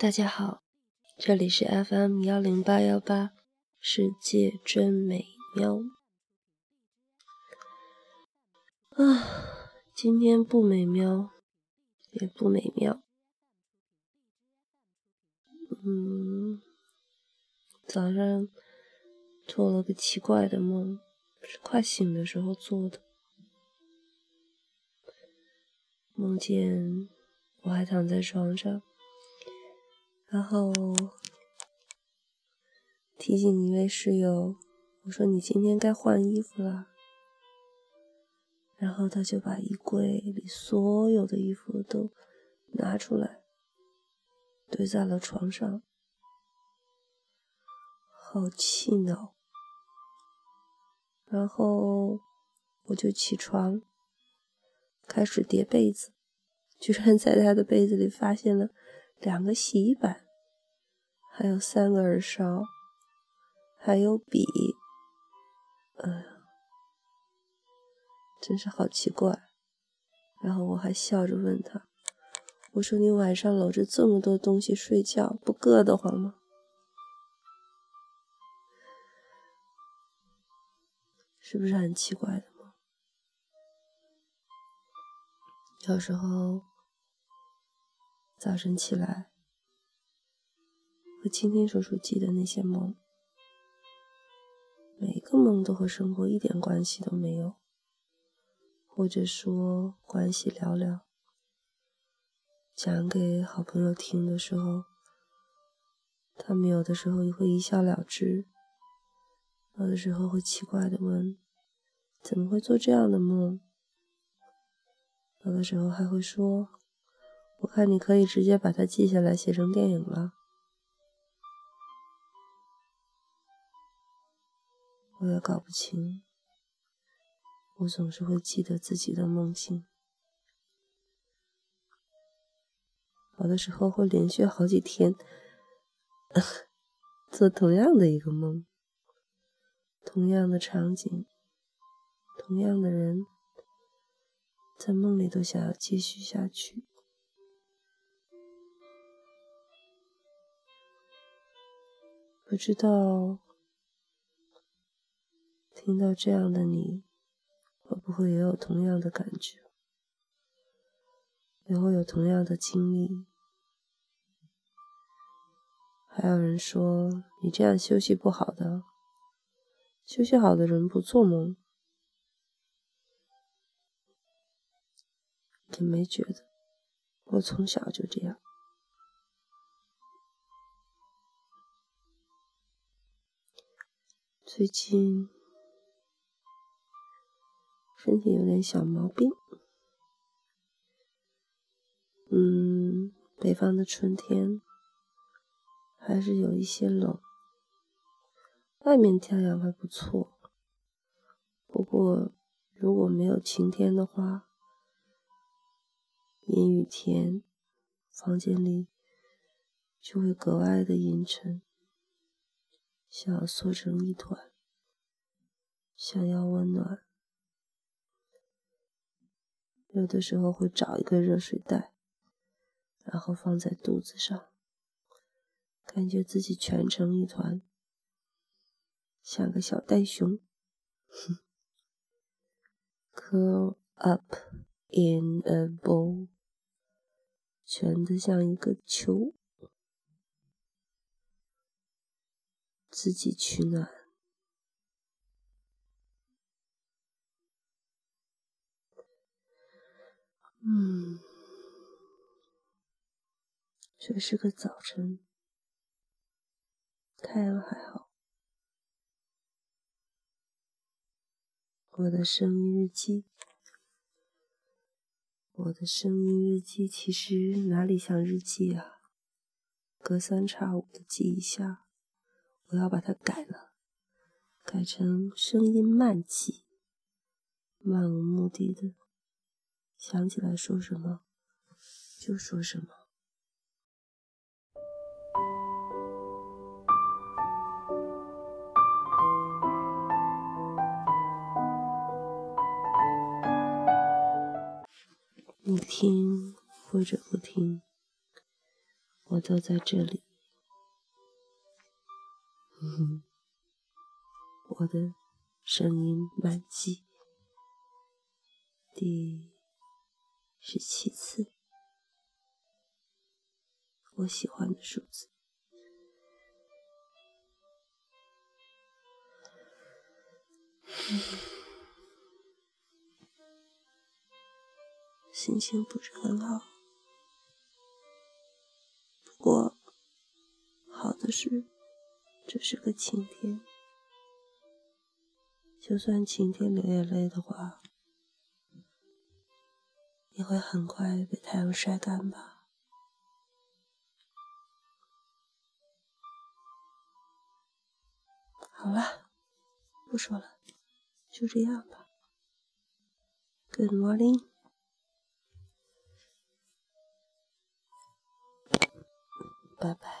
大家好，这里是 FM 幺零八幺八，世界真美妙。啊，今天不美妙，也不美妙。嗯，早上做了个奇怪的梦，是快醒的时候做的，梦见我还躺在床上。然后提醒一位室友，我说你今天该换衣服了。然后他就把衣柜里所有的衣服都拿出来，堆在了床上，好气恼。然后我就起床，开始叠被子，居然在他的被子里发现了。两个洗衣板，还有三个耳勺，还有笔，哎呀，真是好奇怪。然后我还笑着问他：“我说你晚上搂着这么多东西睡觉，不硌得慌吗？是不是很奇怪的吗？有时候。”早晨起来，会清清楚楚记得那些梦，每一个梦都和生活一点关系都没有，或者说关系寥寥。讲给好朋友听的时候，他们有的时候也会一笑了之，有的时候会奇怪的问：“怎么会做这样的梦？”有的时候还会说。我看你可以直接把它记下来，写成电影了。我也搞不清，我总是会记得自己的梦境，有的时候会连续好几天做同样的一个梦，同样的场景，同样的人，在梦里都想要继续下去。不知道听到这样的你，会不会也有同样的感觉，也会有同样的经历？还有人说你这样休息不好的，休息好的人不做梦，也没觉得，我从小就这样。最近身体有点小毛病，嗯，北方的春天还是有一些冷，外面太阳还不错，不过如果没有晴天的话，阴雨天，房间里就会格外的阴沉。想要缩成一团，想要温暖，有的时候会找一个热水袋，然后放在肚子上，感觉自己蜷成一团，像个小袋熊。Curl up in a ball，蜷得像一个球。自己取暖。嗯，这是个早晨，太阳还好。我的声音日记，我的声音日记其实哪里像日记啊？隔三差五的记一下。我要把它改了，改成声音慢起，漫无目的的，想起来说什么就说什么。你听或者不听，我都在这里。嗯，我的声音满级。第十七次，我喜欢的数字。心情不是很好，不过好的是，这是个晴天。就算晴天流眼泪的话，也会很快被太阳晒干吧。好了，不说了，就这样吧。Good morning。拜拜。